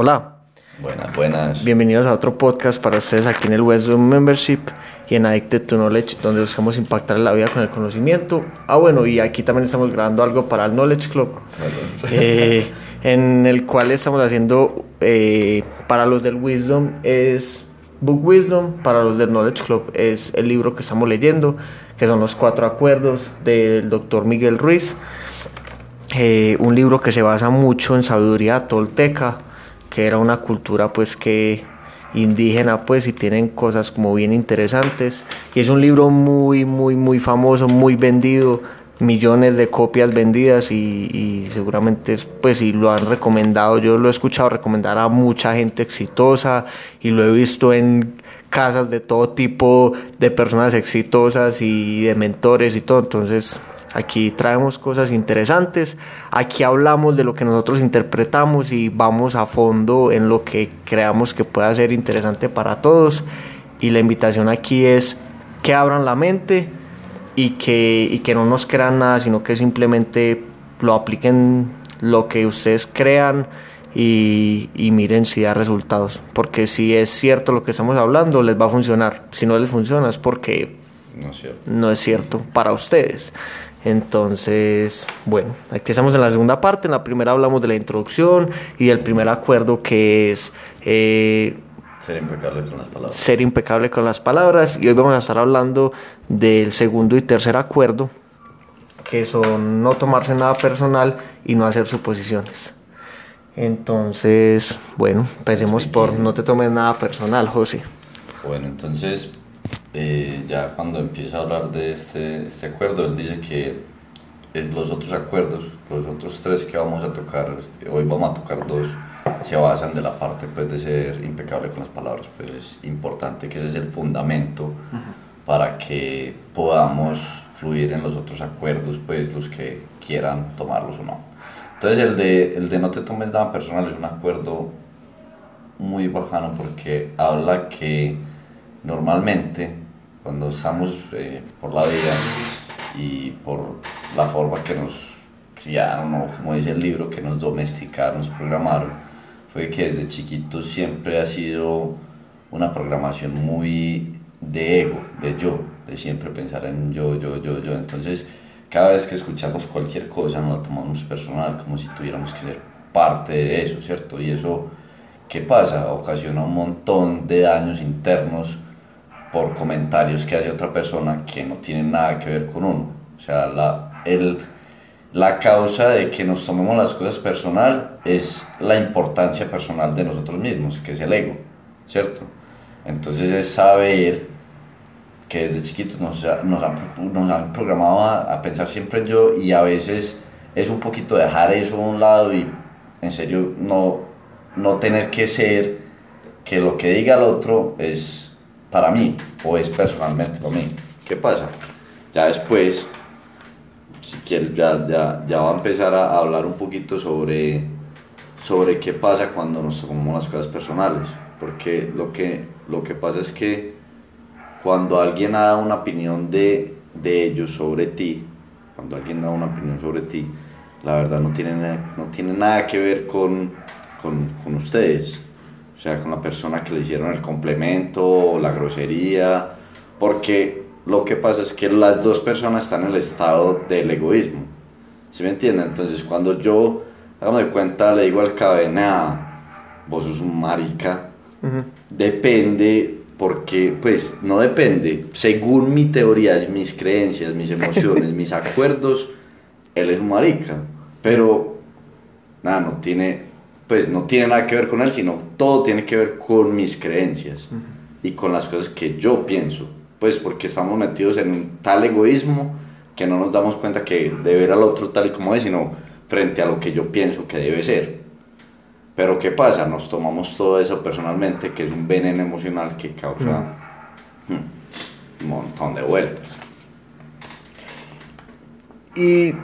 Hola. Buenas, buenas. Bienvenidos a otro podcast para ustedes aquí en el Wisdom Membership y en Addicted to Knowledge, donde buscamos impactar la vida con el conocimiento. Ah, bueno, y aquí también estamos grabando algo para el Knowledge Club, eh, en el cual estamos haciendo eh, para los del Wisdom es Book Wisdom, para los del Knowledge Club es el libro que estamos leyendo, que son los cuatro acuerdos del doctor Miguel Ruiz. Eh, un libro que se basa mucho en sabiduría tolteca, que era una cultura pues que indígena pues y tienen cosas como bien interesantes. Y es un libro muy muy muy famoso muy vendido millones de copias vendidas y, seguramente pues si lo han recomendado yo lo he escuchado recomendar a mucha gente exitosa y lo he visto en casas de todo tipo de personas exitosas y de mentores y todo. Entonces Aquí traemos cosas interesantes, aquí hablamos de lo que nosotros interpretamos y vamos a fondo en lo que creamos que pueda ser interesante para todos. Y la invitación aquí es que abran la mente y que, y que no nos crean nada, sino que simplemente lo apliquen lo que ustedes crean y, y, miren si da resultados. Porque si es cierto lo que estamos hablando, les va a funcionar. Si no les funciona es porque no es cierto, no es cierto para ustedes. Entonces, bueno, aquí estamos en la segunda parte. En la primera hablamos de la introducción y del primer acuerdo que es... Eh, ser impecable con las palabras. Ser impecable con las palabras. Y hoy vamos a estar hablando del segundo y tercer acuerdo, que son no tomarse nada personal y no hacer suposiciones. Entonces, bueno, empecemos por no te tomes nada personal, José. Bueno, entonces eh, ya cuando empieza a hablar de este, este, acuerdo, él dice que es los otros acuerdos, los otros tres que vamos a tocar, este, hoy vamos a tocar dos, se basan de la parte pues, de ser impecable con las palabras. Pues es importante que ese es el fundamento para que podamos fluir en los otros acuerdos, pues los que quieran tomarlos o no. Entonces el de, el de no te tomes nada personal es un acuerdo muy bajano porque habla que normalmente cuando estamos eh, por la vida y por la forma que nos criaron, o como dice el libro, que nos domesticaron, nos programaron, fue que desde chiquitos siempre ha sido una programación muy de ego, de yo, de siempre pensar en yo, yo, yo, yo. Entonces, cada vez que escuchamos cualquier cosa nos la tomamos personal, como si tuviéramos que ser parte de eso, ¿cierto? Y eso, ¿qué pasa? Ocasiona un montón de daños internos por comentarios que hace otra persona que no tienen nada que ver con uno. O sea, la, el, la causa de que nos tomemos las cosas personal es la importancia personal de nosotros mismos, que es el ego, ¿cierto? Entonces es saber que desde chiquitos nos, nos, han, nos han programado a, a, pensar siempre en yo y a veces es un poquito dejar eso a un lado y en serio no, no tener que ser que lo que diga el otro es para mí o es personalmente para mí. ¿Qué pasa? Ya después, si quieres, ya, ya, ya va a empezar a hablar un poquito sobre, sobre qué pasa cuando nos tomamos las cosas personales. Porque lo que, lo que pasa es que cuando alguien ha dado una opinión de, de ellos sobre ti, cuando alguien da una opinión sobre ti, la verdad no tiene, no tiene nada que ver con, con, con ustedes o sea, con la persona que le hicieron el complemento o la grosería, porque lo que pasa es que las dos personas están en el estado del egoísmo, ¿sí me entienden? Entonces cuando yo, hágame de cuenta, le digo al cadena, vos sos un marica, depende, porque, pues, no depende, según mi teoría, mis creencias, mis emociones, mis acuerdos, él es un marica, pero, nada, no tiene pues no tiene nada que ver con él, sino todo tiene que ver con mis creencias y con las cosas que yo pienso. Pues porque estamos metidos en un tal egoísmo que no nos damos cuenta que debe ver al otro tal y como es, sino frente a lo que yo pienso que debe ser. Pero ¿qué pasa? Nos tomamos todo eso personalmente, que es un veneno emocional que causa hmm, un montón de vueltas. Y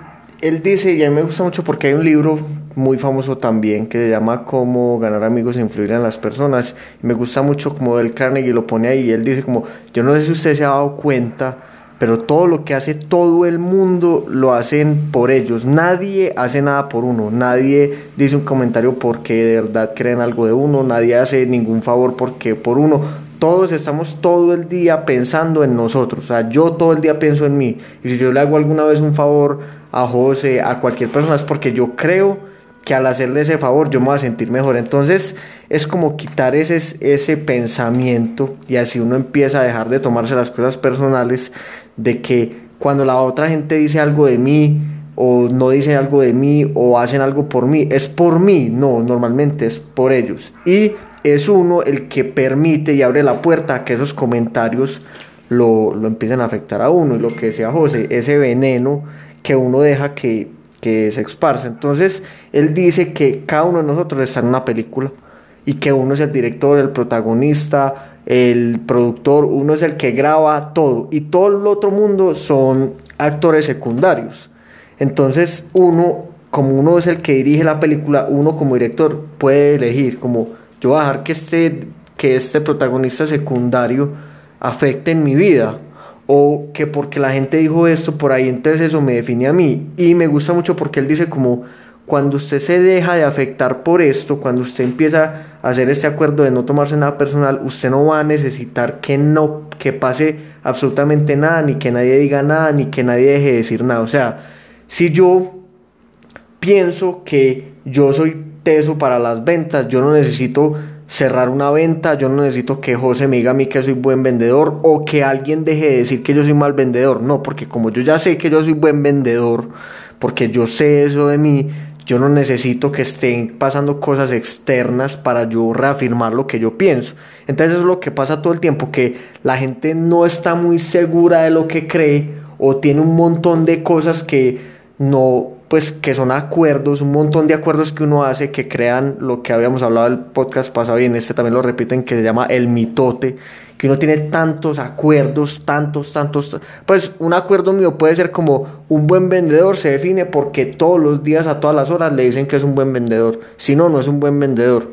él dice, y a mí me gusta mucho porque hay un libro muy famoso también que se llama Cómo ganar amigos e influir en las personas. me gusta mucho como del Carnegie lo pone ahí. Él dice como, yo no sé si usted se ha dado cuenta, pero todo lo que hace todo el mundo lo hacen por ellos. Nadie hace nada por uno, nadie dice un comentario porque de verdad creen algo de uno, nadie hace ningún favor porque por uno. Todos estamos todo el día pensando en nosotros. O sea, yo todo el día pienso en mí. Y si yo le hago alguna vez un favor a José, a cualquier persona, es porque yo creo que al hacerle ese favor yo me voy a sentir mejor. Entonces es como quitar ese, ese pensamiento y así uno empieza a dejar de tomarse las cosas personales de que cuando la otra gente dice algo de mí o no dice algo de mí o hacen algo por mí, es por mí, no, normalmente es por ellos. Y es uno el que permite y abre la puerta a que esos comentarios lo, lo empiecen a afectar a uno. Y lo que decía José, ese veneno que uno deja que, que se esparce. Entonces, él dice que cada uno de nosotros está en una película y que uno es el director, el protagonista, el productor, uno es el que graba todo y todo el otro mundo son actores secundarios. Entonces uno, como uno es el que dirige la película, uno como director puede elegir como yo voy a dejar que este, que este protagonista secundario afecte en mi vida o que porque la gente dijo esto por ahí, entonces eso me define a mí. Y me gusta mucho porque él dice como cuando usted se deja de afectar por esto, cuando usted empieza a hacer ese acuerdo de no tomarse nada personal, usted no va a necesitar que no que pase absolutamente nada, ni que nadie diga nada, ni que nadie deje de decir nada. O sea, si yo pienso que yo soy teso para las ventas, yo no necesito cerrar una venta, yo no necesito que José me diga a mí que soy buen vendedor o que alguien deje de decir que yo soy mal vendedor, no, porque como yo ya sé que yo soy buen vendedor, porque yo sé eso de mí, yo no necesito que estén pasando cosas externas para yo reafirmar lo que yo pienso. Entonces es lo que pasa todo el tiempo, que la gente no está muy segura de lo que cree o tiene un montón de cosas que no, pues que son acuerdos, un montón de acuerdos que uno hace que crean lo que habíamos hablado el podcast pasado y en este también lo repiten, que se llama el mitote, que uno tiene tantos acuerdos, tantos, tantos, pues un acuerdo mío puede ser como un buen vendedor se define porque todos los días a todas las horas le dicen que es un buen vendedor, si no, no es un buen vendedor.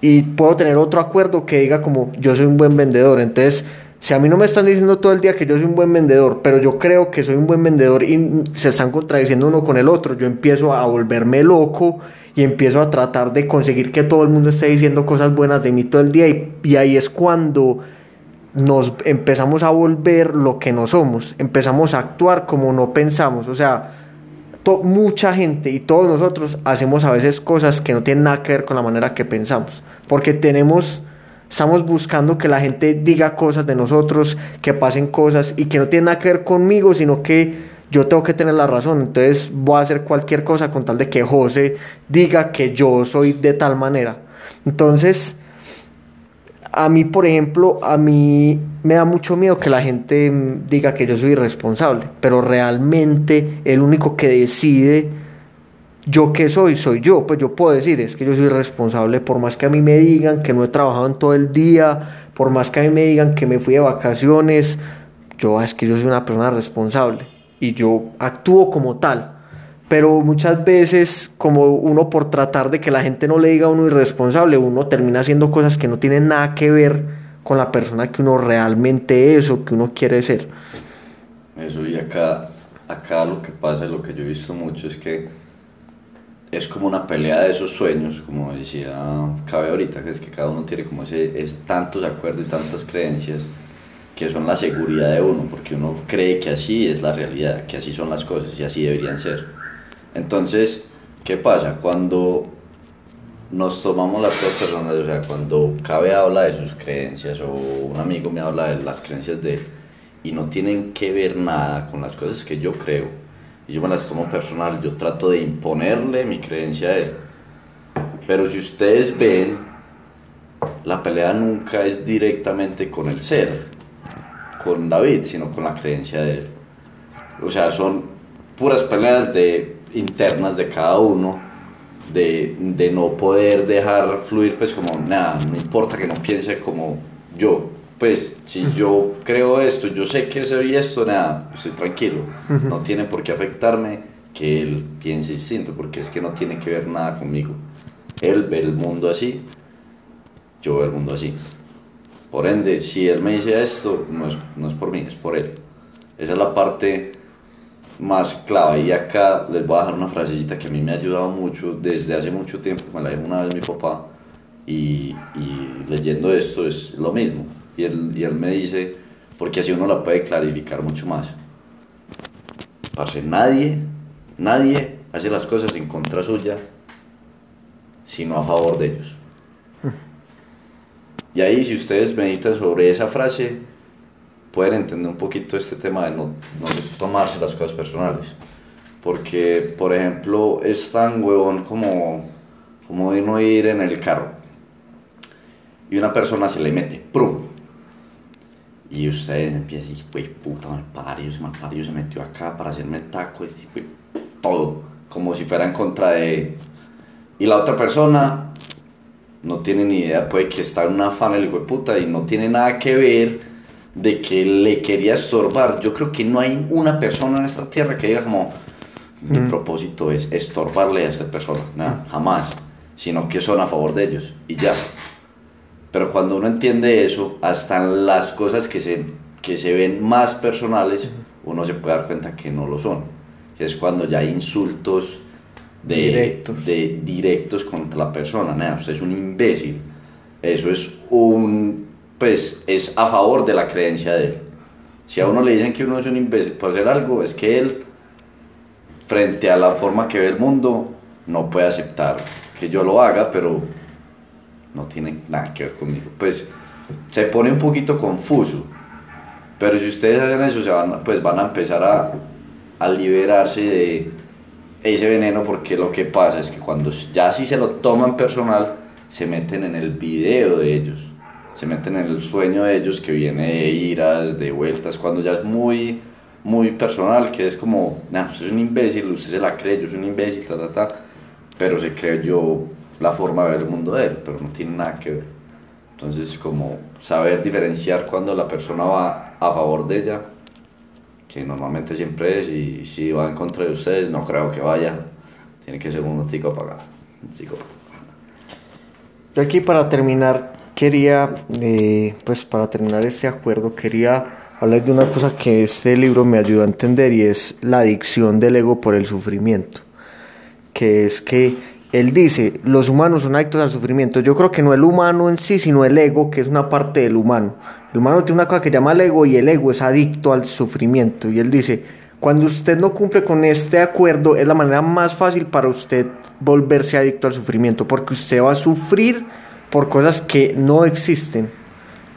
Y puedo tener otro acuerdo que diga como yo soy un buen vendedor, entonces si a mí no me están diciendo todo el día que yo soy un buen vendedor, pero yo creo que soy un buen vendedor y se están contradiciendo uno con el otro, yo empiezo a volverme loco y empiezo a tratar de conseguir que todo el mundo esté diciendo cosas buenas de mí todo el día y, ahí es cuando nos empezamos a volver lo que no somos, empezamos a actuar como no pensamos, o sea, mucha gente y todos nosotros hacemos a veces cosas que no tienen nada que ver con la manera que pensamos, porque tenemos estamos buscando que la gente diga cosas de nosotros, que pasen cosas y que no tienen nada que ver conmigo, sino que yo tengo que tener la razón, entonces voy a hacer cualquier cosa con tal de que José diga que yo soy de tal manera. Entonces, a mí, por ejemplo, a mí me da mucho miedo que la gente diga que yo soy irresponsable, pero realmente el único que decide yo qué soy, soy yo, pues yo puedo decir, es que yo soy responsable, por más que a mí me digan que no he trabajado en todo el día, por más que a mí me digan que me fui de vacaciones, yo es que yo soy una persona responsable y yo actúo como tal. Pero muchas veces, como uno por tratar de que la gente no le diga a uno irresponsable, uno termina haciendo cosas que no tienen nada que ver con la persona que uno realmente es o que uno quiere ser. Eso, y acá, acá lo que pasa, lo que yo he visto mucho es que es como una pelea de esos sueños, como decía Cabe ahorita, que es que cada uno tiene como ese, es tantos acuerdos y tantas creencias que son la seguridad de uno, porque uno cree que así es la realidad, que así son las cosas y así deberían ser. Entonces, ¿qué pasa? Cuando nos tomamos las dos personas, o sea, cuando Cabe habla de sus creencias o un amigo me habla de las creencias de él y no tienen que ver nada con las cosas que yo creo, y yo me las tomo personal, yo trato de imponerle mi creencia a él. Pero si ustedes ven, la pelea nunca es directamente con el ser, con David, sino con la creencia de él. O sea, son puras peleas de, internas de cada uno, de, de no poder dejar fluir, pues como, nada, no importa que no piense como yo. Pues si yo creo esto, yo sé que soy esto, nada, estoy tranquilo. No tiene por qué afectarme que él piense distinto, porque es que no tiene que ver nada conmigo. Él ve el mundo así, yo veo el mundo así. Por ende, si él me dice esto, no es, no es por mí, es por él. Esa es la parte más clave. Y acá les voy a dejar una frasecita que a mí me ha ayudado mucho desde hace mucho tiempo. Me la dijo una vez mi papá. Y, y leyendo esto es lo mismo. Y él, y él me dice, porque así uno la puede clarificar mucho más. Parce, nadie, nadie hace las cosas en contra suya, sino a favor de ellos. Y ahí si ustedes meditan sobre esa frase, pueden entender un poquito este tema de no, no tomarse las cosas personales. Porque, por ejemplo, es tan huevón como, como no ir en el carro y una persona se le mete, ¡prum! Y usted empieza a decir, güey, puta, malpario, ese malpario se metió acá para hacerme taco, este, güey, todo, como si fuera en contra de... Y la otra persona no tiene ni idea, puede que está en una afán el hijo de puta y no tiene nada que ver de que le quería estorbar. Yo creo que no hay una persona en esta tierra que diga como, mi propósito es estorbarle a esta persona, nada, jamás, sino que son a favor de ellos y ya. Pero cuando uno entiende eso, hasta las cosas que se, que se ven más personales, uno se puede dar cuenta que no lo son. Es cuando ya hay insultos de Directos. de directos contra la persona. Nada, usted es un imbécil. Eso es un, pues, es a favor de la creencia de él. Si a uno le dicen que uno es un imbécil por hacer algo, es que él, frente a la forma que ve el mundo, no puede aceptar que yo lo haga, pero no tiene nada que ver conmigo. Pues se pone un poquito confuso. Pero si ustedes hacen eso, se van, pues van a empezar a, a liberarse de ese veneno porque lo que pasa es que cuando ya sí se lo toman personal, se meten en el video de ellos, se meten en el sueño de ellos que viene de iras, de vueltas, cuando ya es muy, muy personal, que es como, nah, usted es un imbécil, usted se la cree, yo soy un imbécil, ta, ta, ta, pero se cree yo la forma de ver el mundo de él, pero no tiene nada que ver. Entonces, como saber diferenciar cuando la persona va a favor de ella, que normalmente siempre es, y si va en contra de ustedes, no creo que vaya, tiene que ser un un psicópata. Yo aquí para terminar quería, eh, pues para terminar este acuerdo, quería hablar de una cosa que este libro me ayudó a entender y es la adicción del ego por el sufrimiento. Que es que él dice, los humanos son adictos al sufrimiento. Yo creo que no el humano en sí, sino el ego, que es una parte del humano. El humano tiene una cosa que llama el ego y el ego es adicto al sufrimiento. Y él dice, cuando usted no cumple con este acuerdo, es la manera más fácil para usted volverse adicto al sufrimiento, porque usted va a sufrir por cosas que no existen.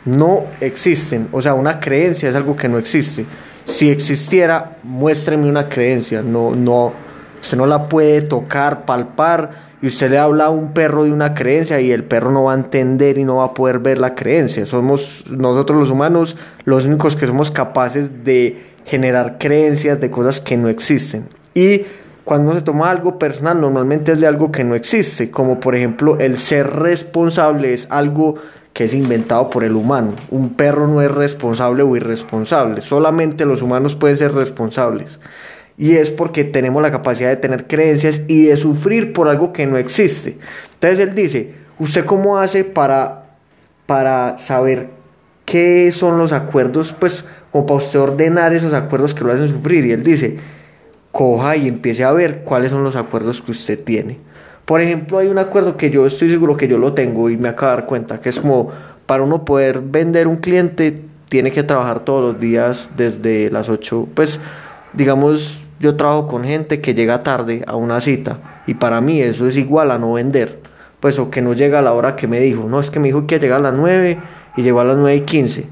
No existen. O sea, una creencia es algo que no existe. Si existiera, muéstreme una creencia. No, no, usted no la puede tocar, palpar. Y usted le habla a un perro de una creencia y el perro no va a entender y no va a poder ver la creencia. Somos nosotros los humanos los únicos que somos capaces de generar creencias de cosas que no existen. Y cuando se toma algo personal, normalmente es de algo que no existe, como por ejemplo el ser responsable es algo que es inventado por el humano. Un perro no es responsable o irresponsable, solamente los humanos pueden ser responsables. Y es porque tenemos la capacidad de tener creencias y de sufrir por algo que no existe. Entonces él dice, ¿usted cómo hace para, para saber qué son los acuerdos? Pues como para usted ordenar esos acuerdos que lo hacen sufrir. Y él dice, coja y empiece a ver cuáles son los acuerdos que usted tiene. Por ejemplo, hay un acuerdo que yo estoy seguro que yo lo tengo y me acabo de dar cuenta, que es como para uno poder vender un cliente, tiene que trabajar todos los días desde las 8. Pues, digamos, yo trabajo con gente que llega tarde a una cita y para mí eso es igual a no vender. Pues, o que no llega a la hora que me dijo. No, es que me dijo que llega a las 9 y llegó a las 9 y 15.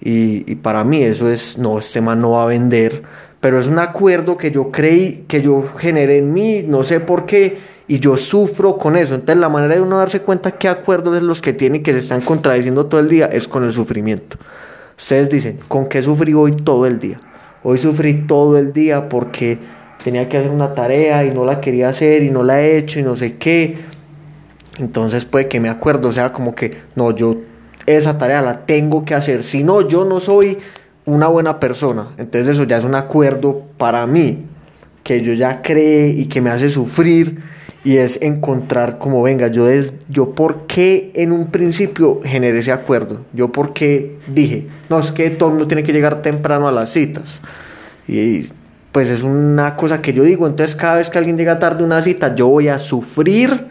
Y, para mí eso es, no, este man no va a vender pero es un acuerdo que yo creí, que yo generé en mí, no sé por qué, y yo sufro con eso. Entonces la manera de uno darse cuenta qué acuerdos es los que tiene y que se están contradiciendo todo el día es con el sufrimiento. Ustedes dicen, ¿con qué sufrí hoy todo el día? Hoy sufrí todo el día porque tenía que hacer una tarea y no la quería hacer y no la he hecho y no sé qué. Entonces puede que me acuerdo, o sea, como que no, yo esa tarea la tengo que hacer. Si no, yo no soy una buena persona. Entonces eso ya es un acuerdo para mí, que yo ya creé y que me hace sufrir Y es encontrar como, venga, yo, des, yo por qué en un principio generé ese acuerdo. Yo por qué dije, no, es que todo el mundo tiene que llegar temprano a las citas. Y pues es una cosa que yo digo, entonces cada vez que alguien llega tarde a una cita, yo voy a sufrir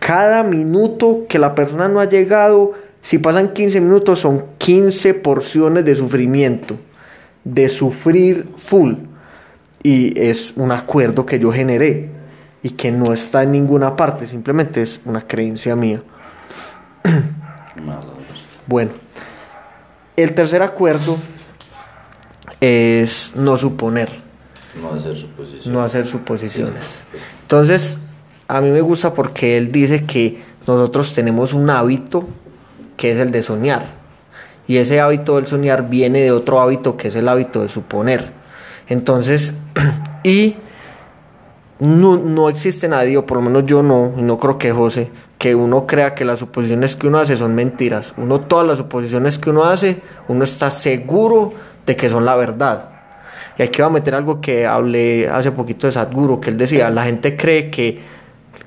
cada minuto que la persona no ha llegado. Si pasan 15 minutos, son 15 porciones de sufrimiento, de sufrir full. Y es un acuerdo que yo generé y que no está en ninguna parte, simplemente es una creencia mía. bueno, el tercer acuerdo es no suponer. No hacer suposiciones. No hacer suposiciones. Entonces, a mí me gusta porque él dice que nosotros tenemos un hábito que es el de soñar. Y ese hábito del soñar viene de otro hábito que es el hábito de suponer. Entonces, y no, no existe nadie, o por lo menos yo no, no creo que José, que uno crea que las suposiciones que uno hace son mentiras. Uno, todas las suposiciones que uno hace, uno está seguro de que son la verdad. Y aquí va a meter algo que hablé hace poquito de Sadhguru, que él decía, la gente cree que,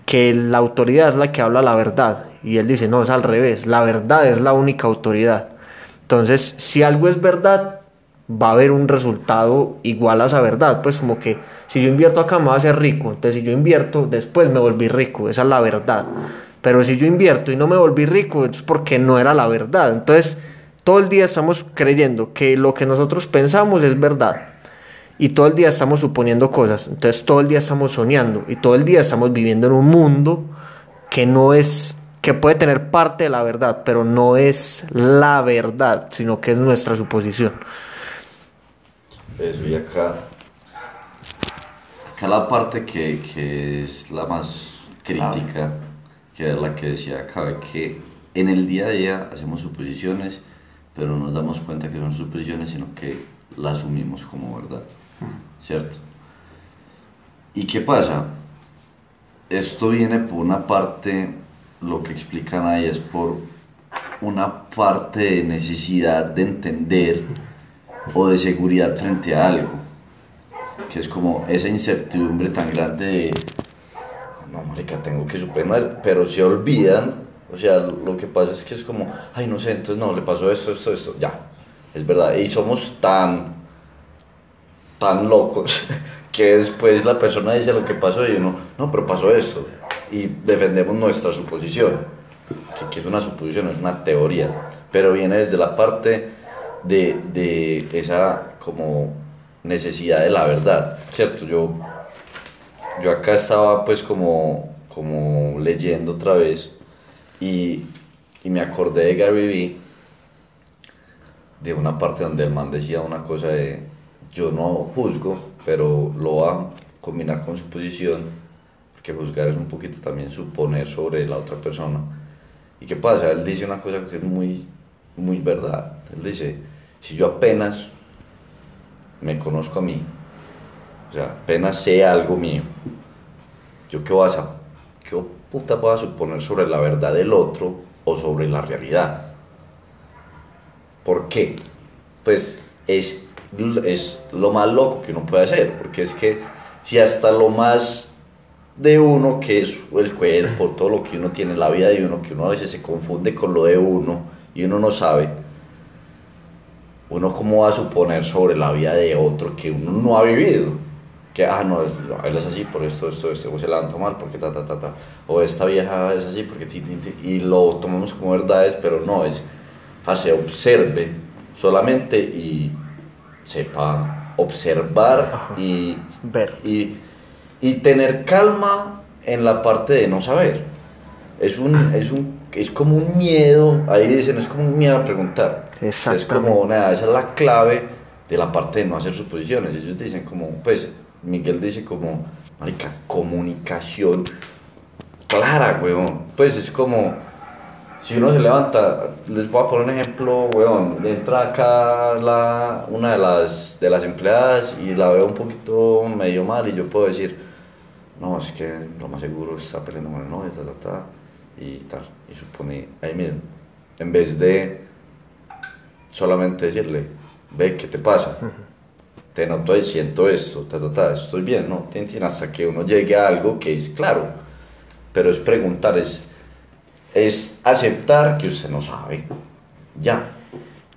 que la autoridad es la que habla la verdad. Y él dice, no, es al revés, la verdad es la única autoridad. Entonces, si algo es verdad, va a haber un resultado igual a esa verdad. Pues como que si yo invierto acá me voy a hacer rico, entonces si yo invierto, después me volví rico, esa es la verdad. Pero si yo invierto y no me volví rico, es porque no era la verdad. Entonces, todo el día estamos creyendo que lo que nosotros pensamos es verdad. Y todo el día estamos suponiendo cosas. Entonces todo el día estamos soñando. Y todo el día estamos viviendo en un mundo que no es, que puede tener parte de la verdad, pero no es la verdad, sino que es nuestra suposición. Eso, y acá, acá la parte que, que es la más crítica, que es la que decía acá, que en el día a día hacemos suposiciones pero no nos damos cuenta que son suposiciones, sino que las asumimos como verdad, ¿cierto? ¿Y qué pasa? Esto viene por una parte, lo que explican ahí es por una parte de necesidad de entender o de seguridad frente a algo, que es como esa incertidumbre tan grande de, no, marica, tengo que superar, pero se olvidan o sea, lo que pasa es que es como, ay, no sé, entonces no, le pasó esto, esto, esto, ya, es verdad. Y somos tan, tan locos que después la persona dice lo que pasó y uno, no, pero pasó esto. Y defendemos nuestra suposición, que, es una suposición, es una teoría, pero viene desde la parte de, de esa como necesidad de la verdad, ¿cierto? Yo, yo acá estaba pues como, como leyendo otra vez y, y me acordé de Gary Vee, de una parte donde el man decía una cosa de, yo no juzgo, pero lo va a combinar con su posición, porque juzgar es un poquito también suponer sobre la otra persona. ¿Y qué pasa? Él dice una cosa que es muy, muy verdad. Él dice, si yo apenas me conozco a mí, o sea, apenas sé algo mío, ¿yo qué vas a, qué puta pueda suponer sobre la verdad del otro o sobre la realidad. ¿Por qué? Pues es, es lo más loco que uno puede hacer, porque es que si hasta lo más de uno, que es el cuerpo, todo lo que uno tiene, la vida de uno, que uno a veces se confunde con lo de uno y uno no sabe, uno cómo va a suponer sobre la vida de otro que uno no ha vivido que, ah, no, él es así por esto, esto, esto, o se levantó mal porque ta, ta, ta, ta, o esta vieja es así porque ti, ti, ti, y lo tomamos como verdades, pero no, es, se observe solamente y sepa observar y ver. Y, y tener calma en la parte de no saber. Es, un, es, un, es como un miedo, ahí dicen, es como un miedo a preguntar. Es como, nada, esa es la clave de la parte de no hacer suposiciones. Ellos dicen como, pues, Miguel dice como, marica, comunicación clara, weón. Pues es como, si uno se levanta, les voy a poner un ejemplo, weón, entra acá la, una de las, de las empleadas y la veo un poquito medio mal y yo puedo decir, no, es que lo más seguro está peleando con el novio, tal, tal, tal, y tal. Y supone, ahí miren, en vez de solamente decirle, ve, ¿qué te pasa? te noto y siento esto, ta, ta, ta, estoy bien, ¿no? Hasta que uno llegue a algo que es claro. pero es preguntar, es, es aceptar que usted no sabe. Ya.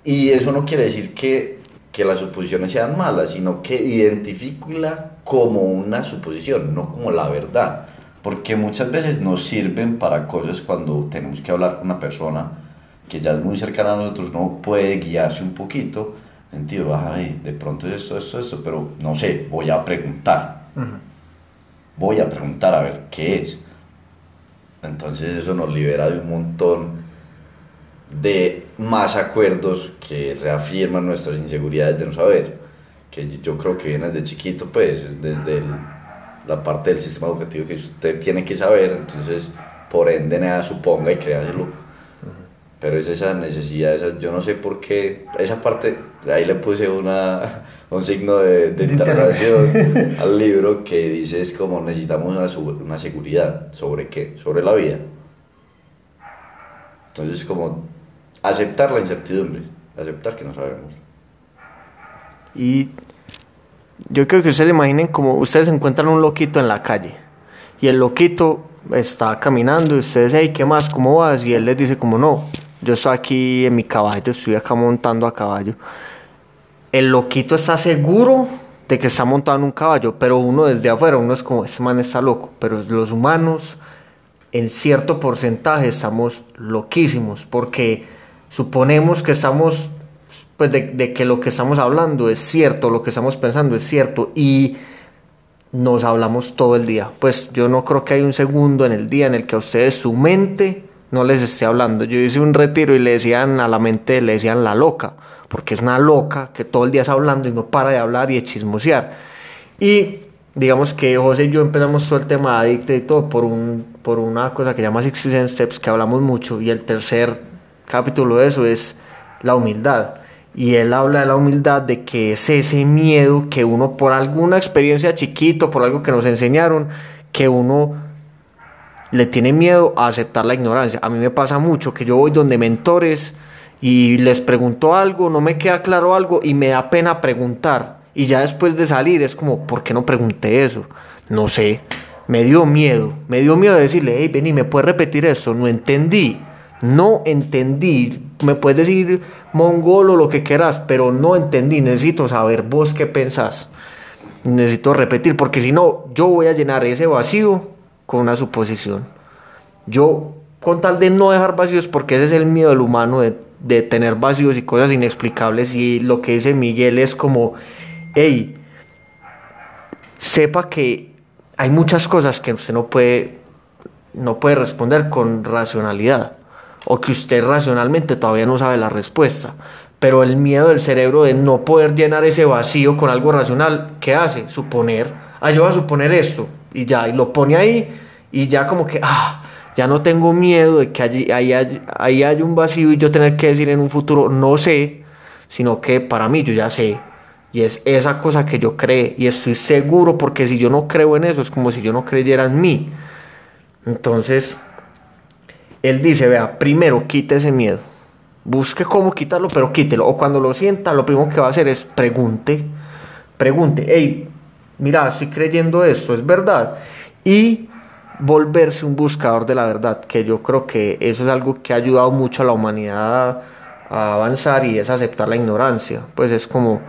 Y eso no quiere decir que, que las suposiciones sean malas, sino que identifícula como una suposición, no como la verdad. Porque muchas veces nos sirven para cosas cuando tenemos que hablar con una persona que ya es muy cercana a nosotros, no puede guiarse un poquito, sentido, ay, de pronto es esto, esto, esto, pero no sé, voy a preguntar. Voy a preguntar a ver qué es. Entonces eso nos libera de un montón de más acuerdos que reafirman nuestras inseguridades de no saber, que yo creo que viene desde chiquito, pues, desde la parte del sistema educativo que usted tiene que saber, entonces, por ende, nada suponga y créaselo. Pero es esa necesidad, esa, yo no sé por qué, esa parte, ahí le puse una, un signo de, de interrogación al libro que dice es como necesitamos una, una seguridad, ¿sobre qué? Sobre la vida. Entonces, como aceptar la incertidumbre, aceptar que no sabemos. Y yo creo que ustedes se imaginen como ustedes encuentran un loquito en la calle y el loquito está caminando y ustedes, hey, ¿qué más? ¿Cómo vas? Y él les dice como no, yo estoy aquí en mi caballo, estoy acá montando a caballo. El loquito está seguro de que está montado en un caballo, pero uno desde afuera, uno es como, ese man está loco, pero los humanos en cierto porcentaje estamos loquísimos, porque suponemos que estamos, pues de, que lo que estamos hablando es cierto, lo que estamos pensando es cierto, y nos hablamos todo el día. Pues yo no creo que hay un segundo en el día en el que a ustedes su mente no les esté hablando. Yo hice un retiro y le decían a la mente, le decían la loca, porque es una loca que todo el día está hablando y no para de hablar y de chismosear. Y digamos que José y yo empezamos todo el tema de adicto y todo por, un, por una cosa que llama Six Steps, que hablamos mucho, y el tercer capítulo de eso es la humildad. Y él habla de la humildad, de que es ese miedo que uno por alguna experiencia chiquito, por algo que nos enseñaron, que uno le tiene miedo a aceptar la ignorancia. A mí me pasa mucho que yo voy donde mentores y les pregunto algo, no me queda claro algo y me da pena preguntar. Y ya después de salir es como, ¿por qué no pregunté eso? No sé, me dio miedo, me dio miedo de decirle, hey, vení, ¿me puedes repetir eso? No entendí no entendí. Me puedes decir mongolo lo que quieras, pero no entendí. Necesito saber vos qué pensás. Necesito repetir, porque si no, yo voy a llenar ese vacío con una suposición. Yo, con tal de no dejar vacíos, porque ese es el miedo del humano de, tener vacíos y cosas inexplicables. Y lo que dice Miguel es como, hey, sepa que hay muchas cosas que usted no puede, no puede responder con racionalidad o que usted racionalmente todavía no sabe la respuesta. Pero el miedo del cerebro de no poder llenar ese vacío con algo racional, ¿qué hace? Suponer, ah, yo a suponer esto, y ya, y lo pone ahí, y ya como que, ah, ya no tengo miedo de que allí, ahí, ahí hay un vacío y yo tener que decir en un futuro, no sé, sino que para mí yo ya sé. Y es esa cosa que yo creo y estoy seguro porque si yo no creo en eso es como si yo no creyera en mí. Entonces, él dice, vea, primero quite ese miedo. Busque cómo quitarlo, pero quítelo. O cuando lo sienta, lo primero que va a hacer es pregunte. Pregunte, hey, mira, estoy creyendo esto, ¿es verdad? Y volverse un buscador de la verdad, que yo creo que eso es algo que ha ayudado mucho a la humanidad a avanzar y es aceptar la ignorancia. Pues es como,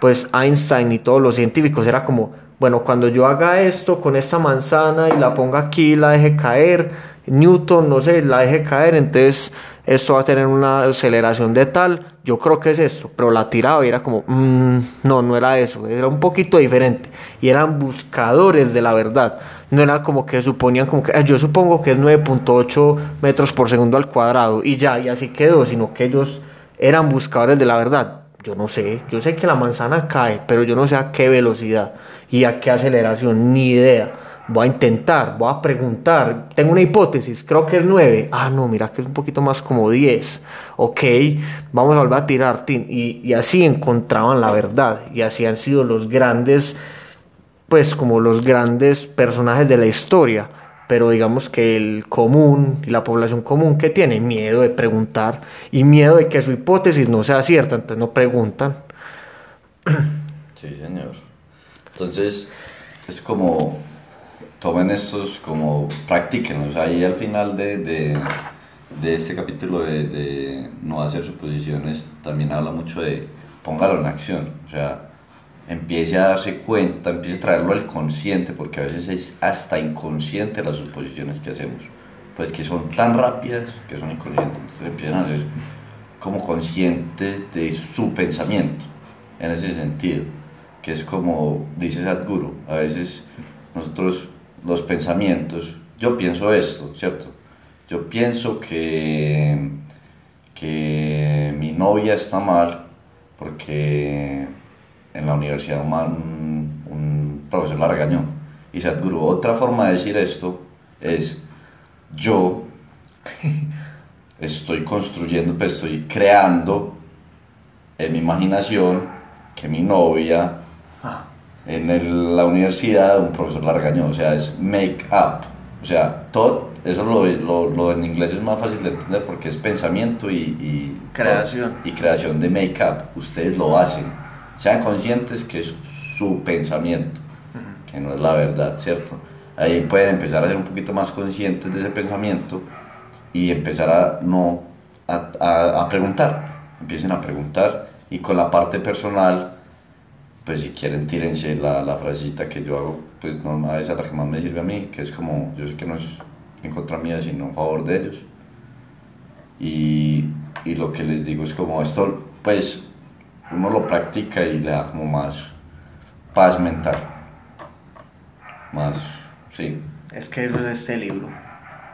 pues Einstein y todos los científicos era como, bueno, cuando yo haga esto con esta manzana y la ponga aquí y la deje caer, Newton, no sé, la deje caer, entonces esto va a tener una aceleración de tal, yo creo que es esto, pero la tiraba y era como, mm, no, no era eso, era un poquito diferente, y eran buscadores de la verdad, no era como que suponían como que, yo supongo que es 9.8 metros por segundo al cuadrado, y ya, y así quedó, sino que ellos eran buscadores de la verdad, yo no sé, yo sé que la manzana cae, pero yo no sé a qué velocidad y a qué aceleración, ni idea voy a intentar, voy a preguntar, tengo una hipótesis, creo que es 9, ah no, mira que es un poquito más como 10, ok, vamos a volver a tirar, y, y así encontraban la verdad, y así han sido los grandes, pues como los grandes personajes de la historia, pero digamos que el común y la población común que tiene miedo de preguntar y miedo de que su hipótesis no sea cierta, entonces no preguntan. Sí, señor. Entonces, es como tomen estos como practíquenlos. Ahí al final de, de, de este capítulo de, de no hacer suposiciones también habla mucho de póngalo en acción. O sea, empiece a darse cuenta, empiece a traerlo al consciente, porque a veces es hasta inconsciente las suposiciones que hacemos. Pues que son tan rápidas que son inconscientes. Entonces empiezan a ser como conscientes de su pensamiento en ese sentido, que es como dice Sadhguru, a veces nosotros los pensamientos, yo pienso esto, ¿cierto? Yo pienso que, que mi novia está mal porque en la universidad un, un profesor la regañó. Y Sadhguru, otra forma de decir esto es, yo estoy construyendo, pues estoy creando en mi imaginación que mi novia en el- la universidad un profesor la regañó, o sea, es make up, o sea, todo, eso lo, lo, lo en inglés es más fácil de entender porque es pensamiento y, y Creación. y creación de make up, ustedes lo hacen, sean conscientes que es su pensamiento, que no es la verdad, ¿cierto? Ahí pueden empezar a ser un poquito más conscientes de ese pensamiento y empezar a no a, a- a preguntar. Empiecen a preguntar y con la parte personal pues si quieren tírense la, la frasecita que yo hago pues no, a esa es la que más me sirve a mí que es como yo sé que no es en contra mía sino a favor de ellos. Y, y lo que les digo es como esto pues uno lo practica y le da como más paz mental. Más sí. Es que eso es este libro,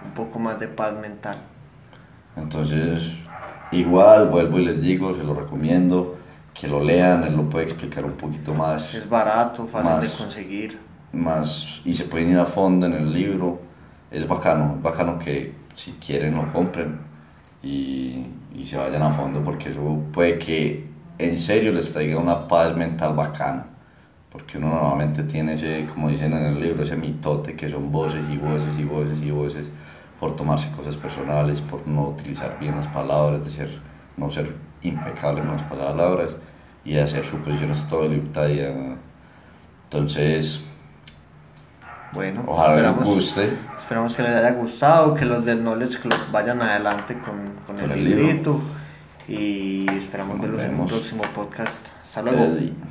un poco más de paz mental. Entonces, igual, vuelvo y les digo, se lo recomiendo, que lo lean, él lo puede explicar un poquito más, Es barato, fácil Más. de conseguir. más y se pueden ir a fondo en el libro. Es bacano, es bacano que si quieren lo compren y, y se vayan a fondo porque eso puede que en serio les traiga una paz mental bacana. Porque uno normalmente tiene ese, como dicen en el libro, ese mitote que son voces y voces y voces y voces por tomarse cosas personales, por no utilizar bien las palabras, de ser, no ser impecable con las palabras y hacer suposiciones todo el día. Entonces, Bueno, ojalá les guste. esperamos que les haya gustado, que los del Knowledge Club vayan adelante con, con Con el el librito y esperamos verlos en un próximo podcast. Hasta luego. Desde-